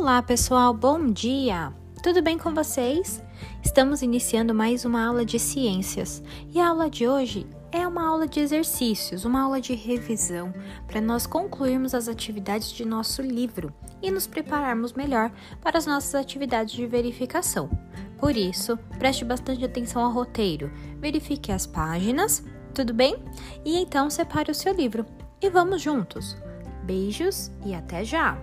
Olá, pessoal, bom dia! Tudo bem com vocês? Estamos iniciando mais uma aula de ciências e a aula de hoje é uma aula de exercícios, uma aula de revisão para nós concluirmos as atividades de nosso livro e nos prepararmos melhor para as nossas atividades de verificação. Por isso, preste bastante atenção ao roteiro, verifique as páginas, tudo bem? E então separe o seu livro e vamos juntos! Beijos e até já!